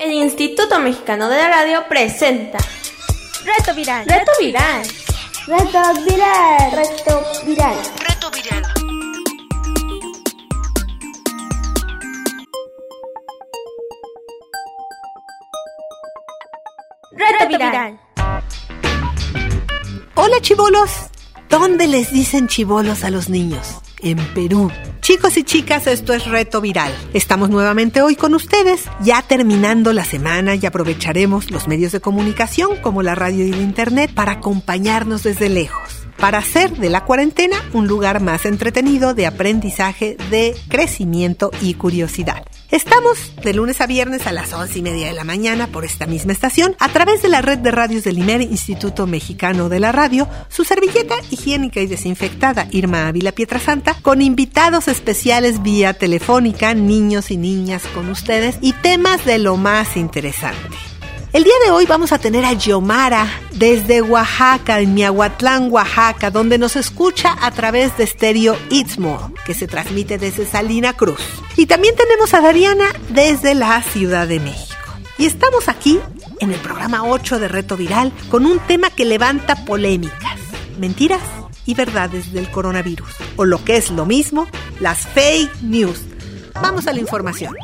El Instituto Mexicano de la Radio presenta Reto Viral. Reto Viral. Reto Viral. Reto Viral. Reto Viral. Reto Viral. Hola chivolos. ¿Dónde les dicen chivolos a los niños? En Perú. Chicos y chicas, esto es Reto Viral. Estamos nuevamente hoy con ustedes, ya terminando la semana y aprovecharemos los medios de comunicación como la radio y el internet para acompañarnos desde lejos para hacer de la cuarentena un lugar más entretenido de aprendizaje, de crecimiento y curiosidad. Estamos de lunes a viernes a las once y media de la mañana por esta misma estación a través de la red de radios del IMER, Instituto Mexicano de la Radio, su servilleta higiénica y desinfectada Irma Ávila Pietrasanta, con invitados especiales vía telefónica, niños y niñas con ustedes y temas de lo más interesante. El día de hoy vamos a tener a Yomara desde Oaxaca, en Miahuatlán, Oaxaca, donde nos escucha a través de Stereo Istmo, que se transmite desde Salina Cruz. Y también tenemos a Dariana desde la Ciudad de México. Y estamos aquí en el programa 8 de Reto Viral con un tema que levanta polémicas, mentiras y verdades del coronavirus, o lo que es lo mismo, las fake news. Vamos a la información.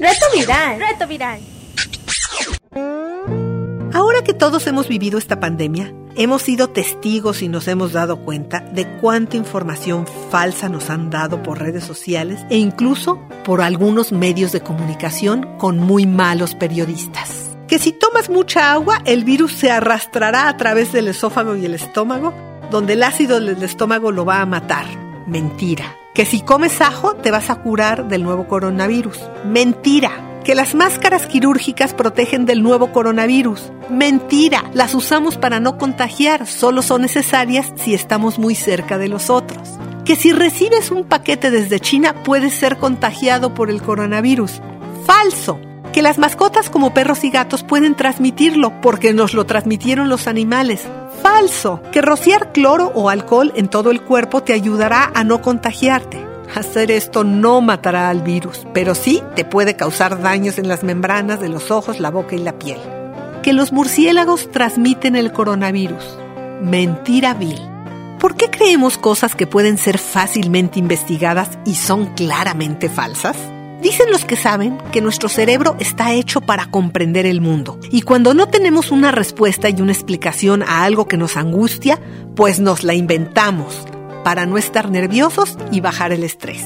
Reto Viral. Reto Viral. Ahora que todos hemos vivido esta pandemia, hemos sido testigos y nos hemos dado cuenta de cuánta información falsa nos han dado por redes sociales e incluso por algunos medios de comunicación con muy malos periodistas. Que si tomas mucha agua, el virus se arrastrará a través del esófago y el estómago, donde el ácido del estómago lo va a matar. Mentira. Que si comes ajo, te vas a curar del nuevo coronavirus. Mentira que las máscaras quirúrgicas protegen del nuevo coronavirus. Mentira, las usamos para no contagiar, solo son necesarias si estamos muy cerca de los otros. Que si recibes un paquete desde China puedes ser contagiado por el coronavirus. Falso. Que las mascotas como perros y gatos pueden transmitirlo porque nos lo transmitieron los animales. Falso. Que rociar cloro o alcohol en todo el cuerpo te ayudará a no contagiarte. Hacer esto no matará al virus, pero sí te puede causar daños en las membranas de los ojos, la boca y la piel. Que los murciélagos transmiten el coronavirus. Mentira vil. ¿Por qué creemos cosas que pueden ser fácilmente investigadas y son claramente falsas? Dicen los que saben que nuestro cerebro está hecho para comprender el mundo y cuando no tenemos una respuesta y una explicación a algo que nos angustia, pues nos la inventamos para no estar nerviosos y bajar el estrés.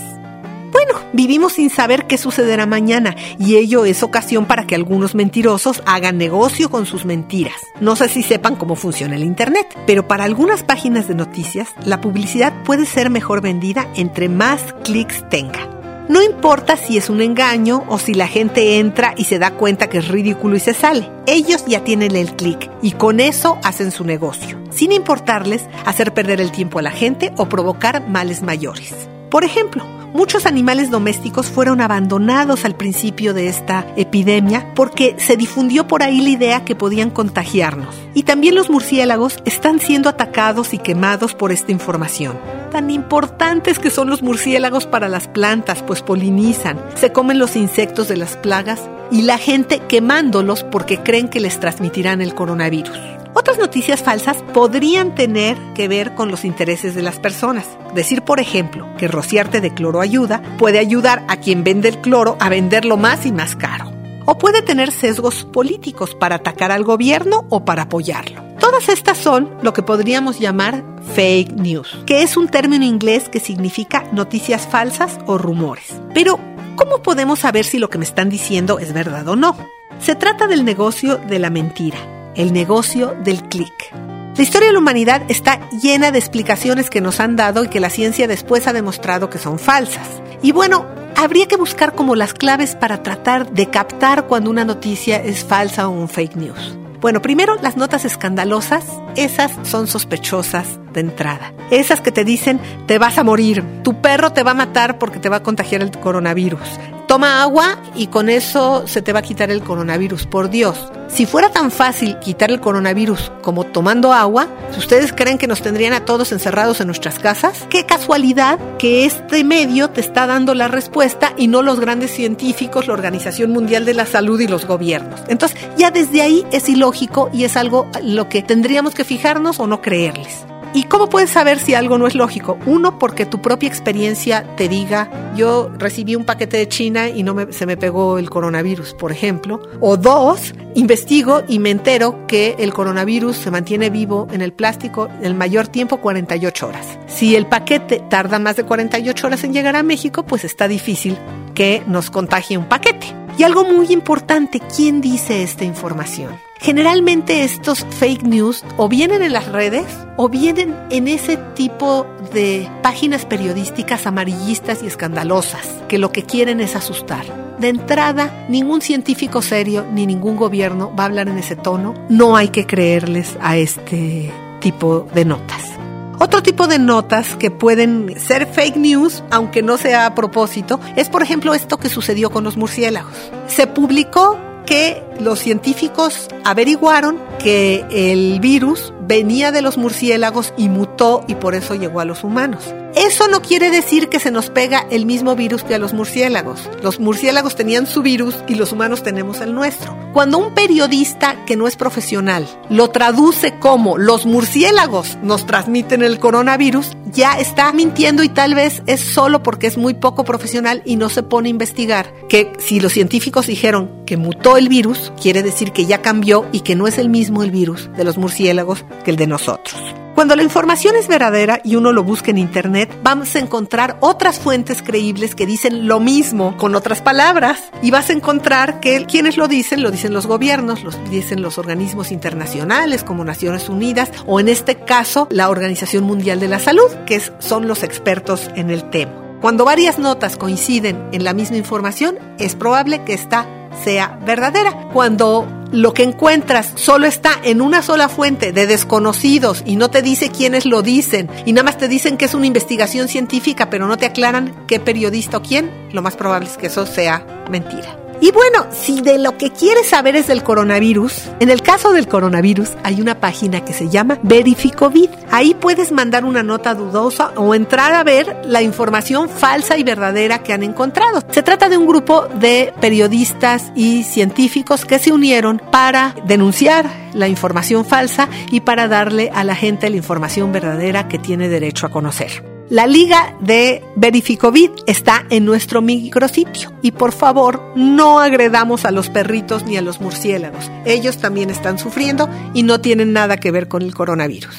Bueno, vivimos sin saber qué sucederá mañana y ello es ocasión para que algunos mentirosos hagan negocio con sus mentiras. No sé si sepan cómo funciona el Internet, pero para algunas páginas de noticias la publicidad puede ser mejor vendida entre más clics tenga. No importa si es un engaño o si la gente entra y se da cuenta que es ridículo y se sale. Ellos ya tienen el clic y con eso hacen su negocio, sin importarles hacer perder el tiempo a la gente o provocar males mayores. Por ejemplo, muchos animales domésticos fueron abandonados al principio de esta epidemia porque se difundió por ahí la idea que podían contagiarnos. Y también los murciélagos están siendo atacados y quemados por esta información. Tan importantes que son los murciélagos para las plantas, pues polinizan, se comen los insectos de las plagas y la gente quemándolos porque creen que les transmitirán el coronavirus. Otras noticias falsas podrían tener que ver con los intereses de las personas. Decir, por ejemplo, que rociarte de cloro ayuda puede ayudar a quien vende el cloro a venderlo más y más caro. O puede tener sesgos políticos para atacar al gobierno o para apoyarlo. Todas estas son lo que podríamos llamar fake news, que es un término inglés que significa noticias falsas o rumores. Pero, ¿cómo podemos saber si lo que me están diciendo es verdad o no? Se trata del negocio de la mentira el negocio del clic. La historia de la humanidad está llena de explicaciones que nos han dado y que la ciencia después ha demostrado que son falsas. Y bueno, habría que buscar como las claves para tratar de captar cuando una noticia es falsa o un fake news. Bueno, primero las notas escandalosas, esas son sospechosas de entrada. Esas que te dicen te vas a morir, tu perro te va a matar porque te va a contagiar el coronavirus, toma agua y con eso se te va a quitar el coronavirus, por Dios. Si fuera tan fácil quitar el coronavirus como tomando agua, ustedes creen que nos tendrían a todos encerrados en nuestras casas, qué casualidad que este medio te está dando la respuesta y no los grandes científicos, la Organización Mundial de la Salud y los gobiernos. Entonces, ya desde ahí es ilógico y es algo lo que tendríamos que fijarnos o no creerles. ¿Y cómo puedes saber si algo no es lógico? Uno, porque tu propia experiencia te diga, yo recibí un paquete de China y no se me pegó el coronavirus, por ejemplo. O dos, investigo y me entero que el coronavirus se mantiene vivo en el plástico el mayor tiempo, 48 horas. Si el paquete tarda más de 48 horas en llegar a México, pues está difícil que nos contagie un paquete. Y algo muy importante, ¿quién dice esta información? Generalmente estos fake news o vienen en las redes o vienen en ese tipo de páginas periodísticas amarillistas y escandalosas que lo que quieren es asustar. De entrada, ningún científico serio ni ningún gobierno va a hablar en ese tono. No hay que creerles a este tipo de notas. Otro tipo de notas que pueden ser fake news, aunque no sea a propósito, es por ejemplo esto que sucedió con los murciélagos. Se publicó que los científicos averiguaron que el virus venía de los murciélagos y mutó y por eso llegó a los humanos. Eso no quiere decir que se nos pega el mismo virus que a los murciélagos. Los murciélagos tenían su virus y los humanos tenemos el nuestro. Cuando un periodista que no es profesional lo traduce como los murciélagos nos transmiten el coronavirus, ya está mintiendo y tal vez es solo porque es muy poco profesional y no se pone a investigar que si los científicos dijeron que mutó el virus, quiere decir que ya cambió y que no es el mismo el virus de los murciélagos que el de nosotros. Cuando la información es verdadera y uno lo busca en Internet, vamos a encontrar otras fuentes creíbles que dicen lo mismo con otras palabras y vas a encontrar que quienes lo dicen, lo dicen los gobiernos, lo dicen los organismos internacionales como Naciones Unidas o en este caso la Organización Mundial de la Salud, que son los expertos en el tema. Cuando varias notas coinciden en la misma información, es probable que esta sea verdadera. Cuando lo que encuentras solo está en una sola fuente de desconocidos y no te dice quiénes lo dicen y nada más te dicen que es una investigación científica pero no te aclaran qué periodista o quién, lo más probable es que eso sea mentira. Y bueno, si de lo que quieres saber es del coronavirus, en el caso del coronavirus hay una página que se llama Verificovid. Ahí puedes mandar una nota dudosa o entrar a ver la información falsa y verdadera que han encontrado. Se trata de un grupo de periodistas y científicos que se unieron para denunciar la información falsa y para darle a la gente la información verdadera que tiene derecho a conocer. La liga de Verificovid está en nuestro micrositio y por favor no agredamos a los perritos ni a los murciélagos. Ellos también están sufriendo y no tienen nada que ver con el coronavirus.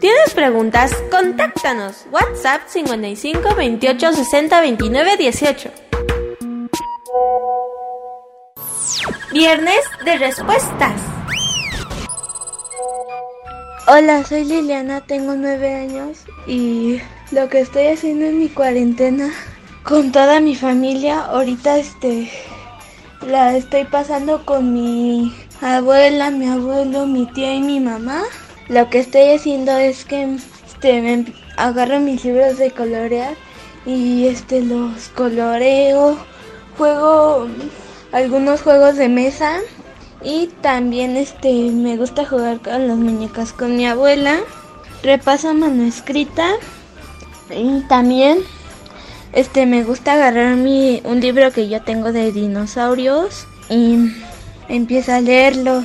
¿Tienes preguntas? Contáctanos. WhatsApp 55 28 60 29 18. Viernes de respuestas. Hola, soy Liliana, tengo nueve años y lo que estoy haciendo en mi cuarentena con toda mi familia, ahorita este la estoy pasando con mi abuela, mi abuelo, mi tía y mi mamá. Lo que estoy haciendo es que este me agarro mis libros de colorear y este los coloreo, juego algunos juegos de mesa y también este me gusta jugar con las muñecas con mi abuela. Repaso mano escrita y también este me gusta agarrar mi un libro que yo tengo de dinosaurios y empiezo a leerlo.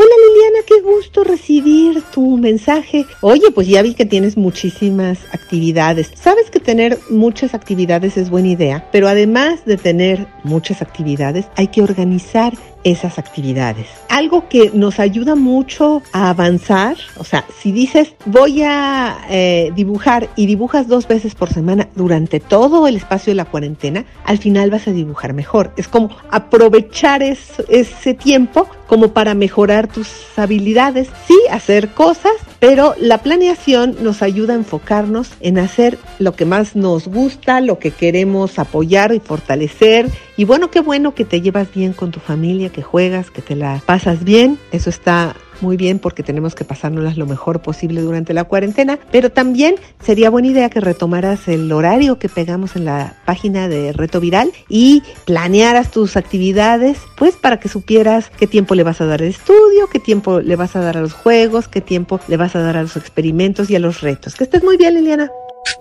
Hola Liliana, qué gusto recibir tu mensaje. Oye, pues ya vi que tienes muchísimas actividades. Sabes que tener muchas actividades es buena idea, pero además de tener muchas actividades, hay que organizar esas actividades. Algo que nos ayuda mucho a avanzar, o sea, si dices voy a eh, dibujar y dibujas dos veces por semana durante todo el espacio de la cuarentena, al final vas a dibujar mejor. Es como aprovechar ese tiempo como para mejorar tus habilidades, sí, hacer cosas, pero la planeación nos ayuda a enfocarnos en hacer lo que más nos gusta, lo que queremos apoyar y fortalecer. Y bueno, qué bueno que te llevas bien con tu familia, que juegas, que te la pasas bien. Eso está muy bien porque tenemos que pasárnoslas lo mejor posible durante la cuarentena, pero también sería buena idea que retomaras el horario que pegamos en la página de Reto Viral y planearas tus actividades, pues para que supieras qué tiempo le vas a dar al estudio, qué tiempo le vas a dar a los juegos, qué tiempo le vas a dar a los experimentos y a los retos. Que estés muy bien, Liliana.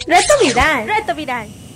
Reto Viral. Reto Viral.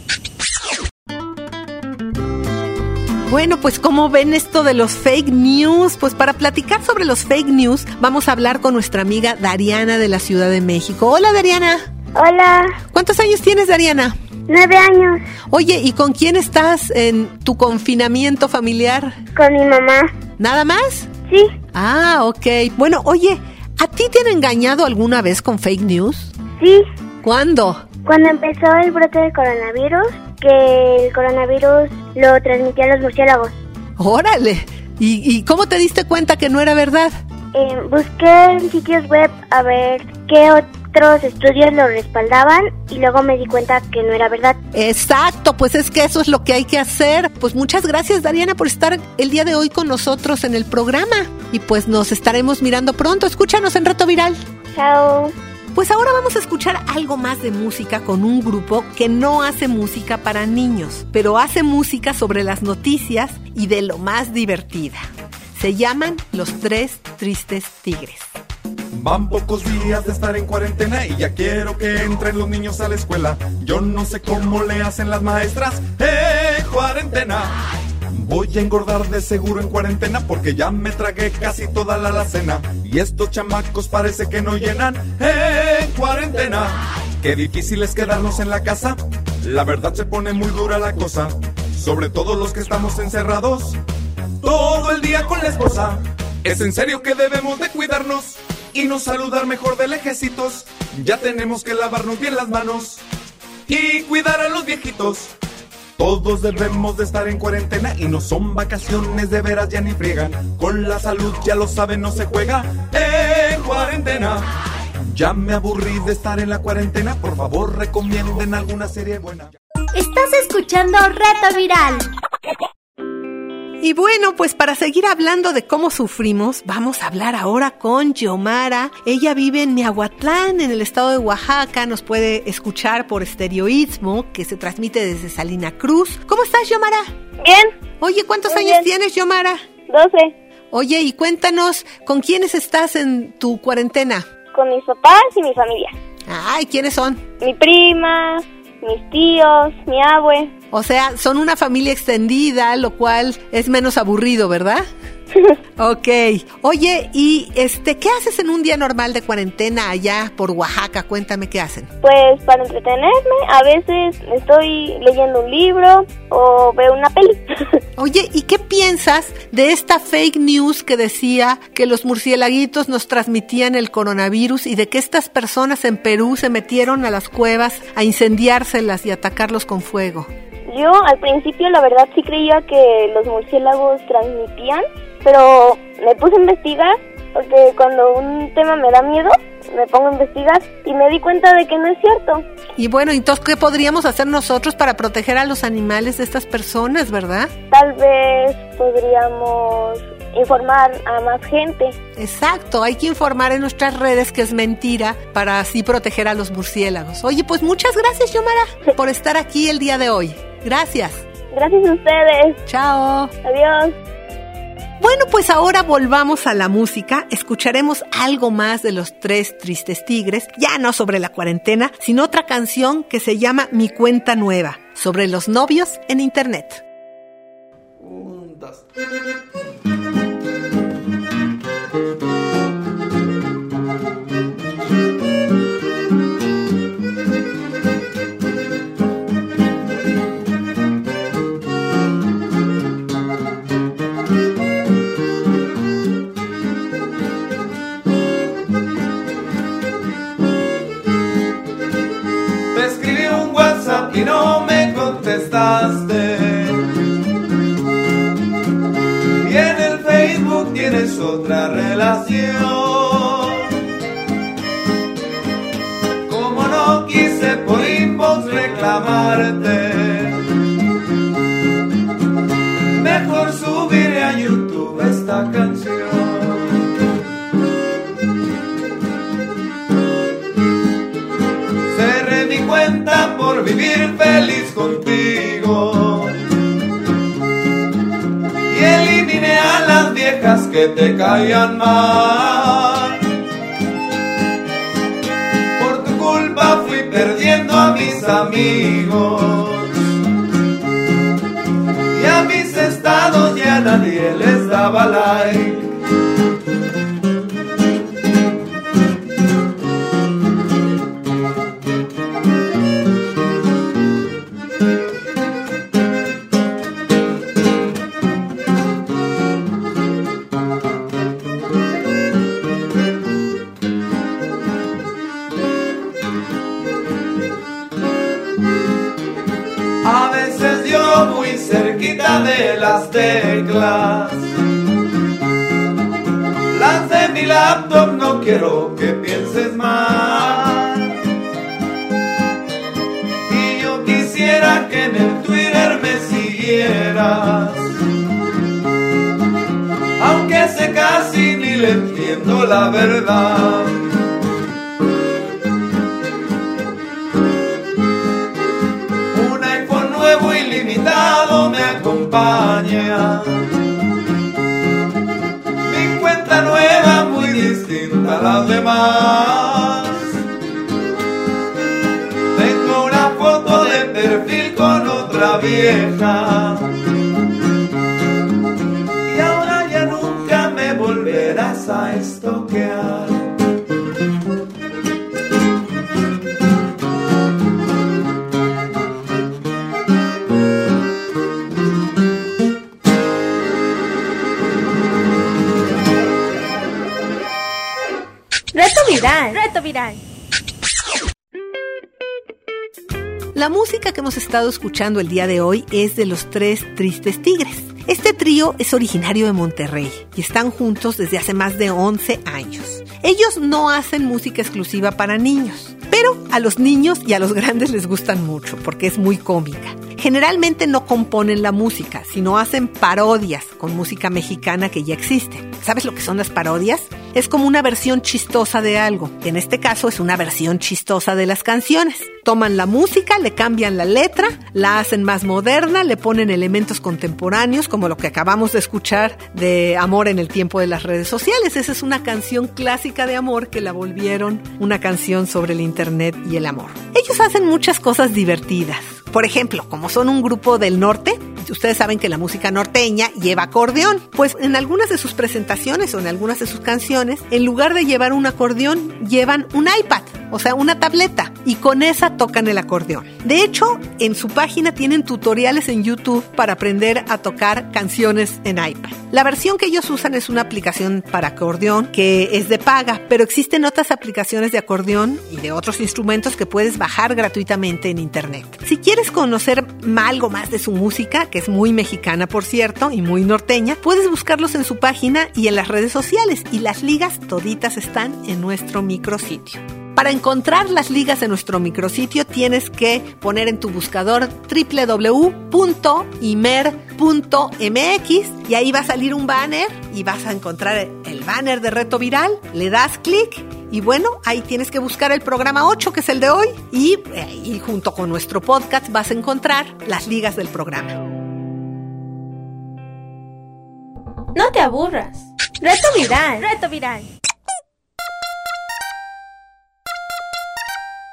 Bueno, pues ¿cómo ven esto de los fake news? Pues para platicar sobre los fake news vamos a hablar con nuestra amiga Dariana de la Ciudad de México. Hola Dariana. Hola. ¿Cuántos años tienes Dariana? Nueve años. Oye, ¿y con quién estás en tu confinamiento familiar? Con mi mamá. ¿Nada más? Sí. Ah, ok. Bueno, oye, ¿a ti te han engañado alguna vez con fake news? Sí. ¿Cuándo? Cuando empezó el brote del coronavirus, que el coronavirus lo transmitían los murciélagos. Órale. ¿Y, ¿Y, cómo te diste cuenta que no era verdad? Eh, busqué en sitios web a ver qué otros estudios lo respaldaban y luego me di cuenta que no era verdad. Exacto, pues es que eso es lo que hay que hacer. Pues muchas gracias Dariana por estar el día de hoy con nosotros en el programa. Y pues nos estaremos mirando pronto. Escúchanos en Reto Viral. Chao. Pues ahora vamos a escuchar algo más de música con un grupo que no hace música para niños, pero hace música sobre las noticias y de lo más divertida. Se llaman Los Tres Tristes Tigres. Van pocos días de estar en cuarentena y ya quiero que entren los niños a la escuela. Yo no sé cómo le hacen las maestras. ¡Eh, cuarentena! Voy a engordar de seguro en cuarentena porque ya me tragué casi toda la alacena. Y estos chamacos parece que no llenan en cuarentena. Qué difícil es quedarnos en la casa. La verdad se pone muy dura la cosa. Sobre todo los que estamos encerrados. Todo el día con la esposa. Es en serio que debemos de cuidarnos y no saludar mejor de lejecitos. Ya tenemos que lavarnos bien las manos y cuidar a los viejitos. Todos debemos de estar en cuarentena y no son vacaciones de veras ya ni friegan. Con la salud ya lo saben, no se juega en cuarentena. Ya me aburrí de estar en la cuarentena, por favor recomienden alguna serie buena. Estás escuchando Reto Viral. Y bueno, pues para seguir hablando de cómo sufrimos, vamos a hablar ahora con Yomara. Ella vive en Miahuatlán, en el estado de Oaxaca. Nos puede escuchar por estereoísmo, que se transmite desde Salina Cruz. ¿Cómo estás, Yomara? Bien. Oye, ¿cuántos Muy años bien. tienes, Yomara? Doce. Oye, y cuéntanos, ¿con quiénes estás en tu cuarentena? Con mis papás y mi familia. Ay, ¿quiénes son? Mi prima, mis tíos, mi abue. O sea, son una familia extendida, lo cual es menos aburrido, ¿verdad? Ok. Oye, y este, ¿qué haces en un día normal de cuarentena allá por Oaxaca? Cuéntame qué hacen. Pues para entretenerme, a veces estoy leyendo un libro o veo una peli. Oye, ¿y qué piensas de esta fake news que decía que los murciélaguitos nos transmitían el coronavirus y de que estas personas en Perú se metieron a las cuevas a incendiárselas y atacarlos con fuego? Yo al principio la verdad sí creía que los murciélagos transmitían, pero me puse a investigar porque cuando un tema me da miedo, me pongo a investigar y me di cuenta de que no es cierto. Y bueno, entonces, ¿qué podríamos hacer nosotros para proteger a los animales de estas personas, verdad? Tal vez podríamos informar a más gente. Exacto, hay que informar en nuestras redes que es mentira para así proteger a los murciélagos. Oye, pues muchas gracias, Yomara, por estar aquí el día de hoy. Gracias. Gracias a ustedes. Chao. Adiós. Bueno, pues ahora volvamos a la música. Escucharemos algo más de los tres tristes tigres, ya no sobre la cuarentena, sino otra canción que se llama Mi cuenta nueva, sobre los novios en Internet. Contestaste. Y en el Facebook tienes otra relación. Como no quise por inbox reclamarte. Mejor subiré a YouTube esta canción. Por vivir feliz contigo. Y eliminé a las viejas que te caían mal. Por tu culpa fui perdiendo a mis amigos. Y a mis estados ya nadie les daba like. En Twitter me siguieras. Aunque sé casi ni le entiendo la verdad. me acompaña. Mi cuenta nueva muy distinta a las demás. Otra vieja. Y ahora ya nunca me volverás a estoquear. Reto viral. La música que hemos estado escuchando el día de hoy es de los Tres Tristes Tigres. Este trío es originario de Monterrey y están juntos desde hace más de 11 años. Ellos no hacen música exclusiva para niños, pero a los niños y a los grandes les gustan mucho porque es muy cómica. Generalmente no componen la música, sino hacen parodias con música mexicana que ya existe. ¿Sabes lo que son las parodias? es como una versión chistosa de algo. En este caso es una versión chistosa de las canciones. Toman la música, le cambian la letra, la hacen más moderna, le ponen elementos contemporáneos como lo que acabamos de escuchar de Amor en el tiempo de las redes sociales. Esa es una canción clásica de amor que la volvieron una canción sobre el Internet y el amor. Ellos hacen muchas cosas divertidas. Por ejemplo, como son un grupo del norte, ustedes saben que la música norteña lleva acordeón. Pues en algunas de sus presentaciones o en algunas de sus canciones, en lugar de llevar un acordeón, llevan un iPad, o sea, una tableta, y con esa tocan el acordeón. De hecho, en su página tienen tutoriales en YouTube para aprender a tocar canciones en iPad. La versión que ellos usan es una aplicación para acordeón que es de paga, pero existen otras aplicaciones de acordeón y de otros instrumentos que puedes bajar gratuitamente en internet. Si quieres conocer algo más de su música, que es muy mexicana por cierto y muy norteña, puedes buscarlos en su página y en las redes sociales y las ligas toditas están en nuestro micrositio. Para encontrar las ligas en nuestro micrositio tienes que poner en tu buscador www.imer.mx y ahí va a salir un banner y vas a encontrar el banner de reto viral, le das clic y bueno, ahí tienes que buscar el programa 8 que es el de hoy y, y junto con nuestro podcast vas a encontrar las ligas del programa. No te aburras. Reto viral. Reto viral.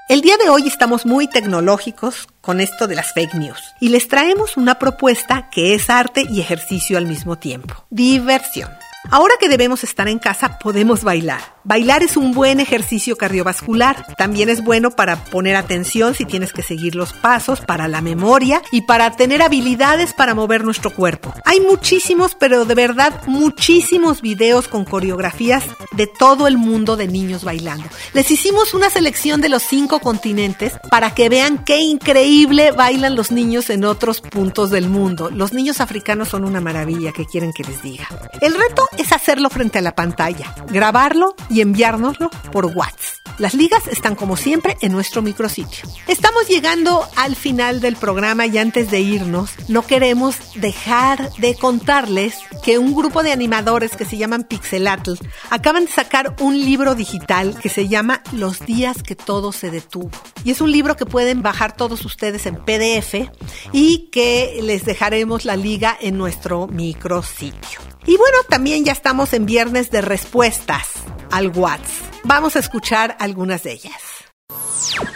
El día de hoy estamos muy tecnológicos con esto de las fake news y les traemos una propuesta que es arte y ejercicio al mismo tiempo. Diversión. Ahora que debemos estar en casa, podemos bailar. Bailar es un buen ejercicio cardiovascular. También es bueno para poner atención si tienes que seguir los pasos, para la memoria y para tener habilidades para mover nuestro cuerpo. Hay muchísimos, pero de verdad muchísimos videos con coreografías de todo el mundo de niños bailando. Les hicimos una selección de los cinco continentes para que vean qué increíble bailan los niños en otros puntos del mundo. Los niños africanos son una maravilla, que quieren que les diga? El reto es hacerlo frente a la pantalla, grabarlo y enviárnoslo por WhatsApp. Las ligas están como siempre en nuestro micrositio. Estamos llegando al final del programa y antes de irnos, no queremos dejar de contarles que un grupo de animadores que se llaman Pixelatl acaban de sacar un libro digital que se llama Los días que todo se detuvo. Y es un libro que pueden bajar todos ustedes en PDF y que les dejaremos la liga en nuestro micrositio. Y bueno, también ya estamos en viernes de respuestas al WhatsApp. Vamos a escuchar algunas de ellas.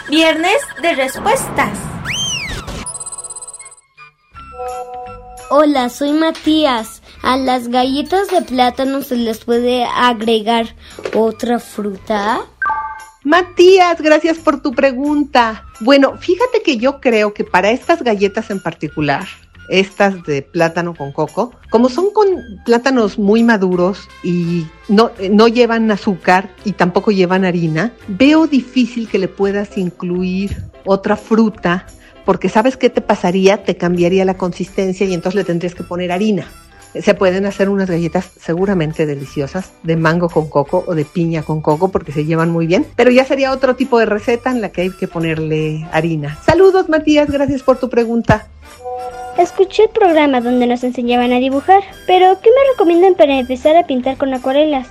Viernes de respuestas. Hola, soy Matías. A las galletas de plátano se les puede agregar otra fruta. Matías, gracias por tu pregunta. Bueno, fíjate que yo creo que para estas galletas en particular, estas de plátano con coco, como son con plátanos muy maduros y no, no llevan azúcar y tampoco llevan harina, veo difícil que le puedas incluir otra fruta porque sabes qué te pasaría, te cambiaría la consistencia y entonces le tendrías que poner harina. Se pueden hacer unas galletas seguramente deliciosas de mango con coco o de piña con coco porque se llevan muy bien, pero ya sería otro tipo de receta en la que hay que ponerle harina. Saludos Matías, gracias por tu pregunta. Escuché el programa donde nos enseñaban a dibujar, pero ¿qué me recomiendan para empezar a pintar con acuarelas?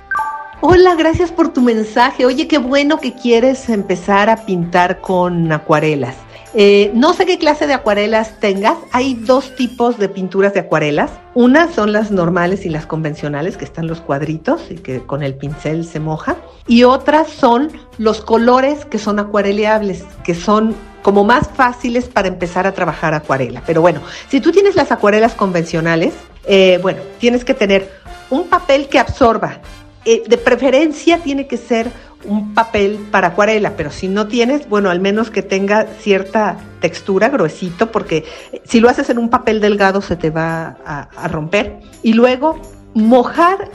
Hola, gracias por tu mensaje. Oye, qué bueno que quieres empezar a pintar con acuarelas. Eh, no sé qué clase de acuarelas tengas. Hay dos tipos de pinturas de acuarelas. Una son las normales y las convencionales, que están los cuadritos y que con el pincel se moja. Y otras son los colores que son acuareleables, que son como más fáciles para empezar a trabajar acuarela. Pero bueno, si tú tienes las acuarelas convencionales, eh, bueno, tienes que tener un papel que absorba. Eh, de preferencia tiene que ser un papel para acuarela, pero si no tienes, bueno, al menos que tenga cierta textura, gruesito, porque si lo haces en un papel delgado se te va a, romper. Y luego mojar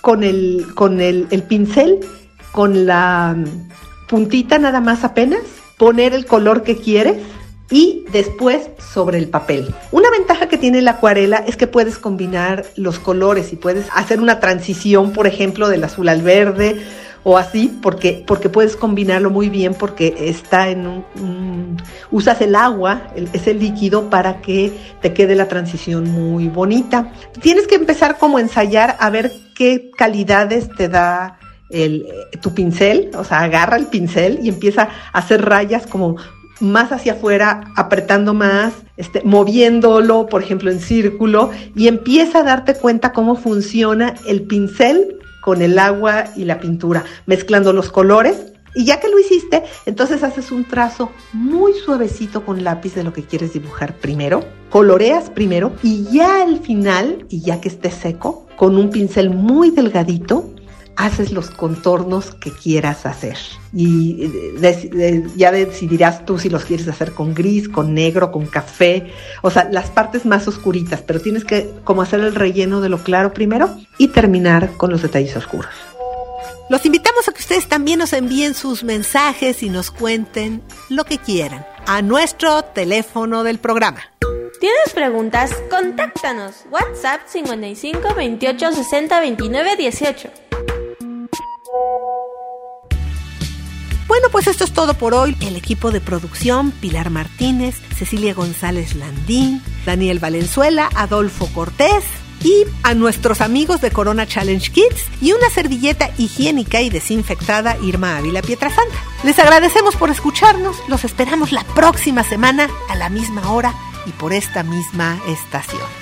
con el, con el pincel, con la puntita nada más apenas, poner el color que quieres y después sobre el papel. Una ventaja que tiene la acuarela es que puedes combinar los colores y puedes hacer una transición, por ejemplo, del azul al verde o así, porque, porque puedes combinarlo muy bien porque está en un, usas el agua, ese líquido para que te quede la transición muy bonita. Tienes que empezar como ensayar a ver qué calidades te da el, tu pincel, o sea, agarra el pincel y empieza a hacer rayas como más hacia afuera, apretando más, este, moviéndolo, por ejemplo, en círculo, y empieza a darte cuenta cómo funciona el pincel con el agua y la pintura, mezclando los colores. Y ya que lo hiciste, entonces haces un trazo muy suavecito con lápiz de lo que quieres dibujar primero, coloreas primero y ya al final, y ya que esté seco, con un pincel muy delgadito, haces los contornos que quieras hacer. Y ya decidirás tú si los quieres hacer con gris, con negro, con café, o sea, las partes más oscuritas, pero tienes que como hacer el relleno de lo claro primero y terminar con los detalles oscuros. Los invitamos a que ustedes también nos envíen sus mensajes y nos cuenten lo que quieran a nuestro teléfono del programa. ¿Tienes preguntas? Contáctanos. WhatsApp 55 28 60 29 18. Bueno, pues esto es todo por hoy. El equipo de producción, Pilar Martínez, Cecilia González Landín, Daniel Valenzuela, Adolfo Cortés y a nuestros amigos de Corona Challenge Kids y una servilleta higiénica y desinfectada Irma Ávila Pietrasanta. Les agradecemos por escucharnos, los esperamos la próxima semana a la misma hora y por esta misma estación.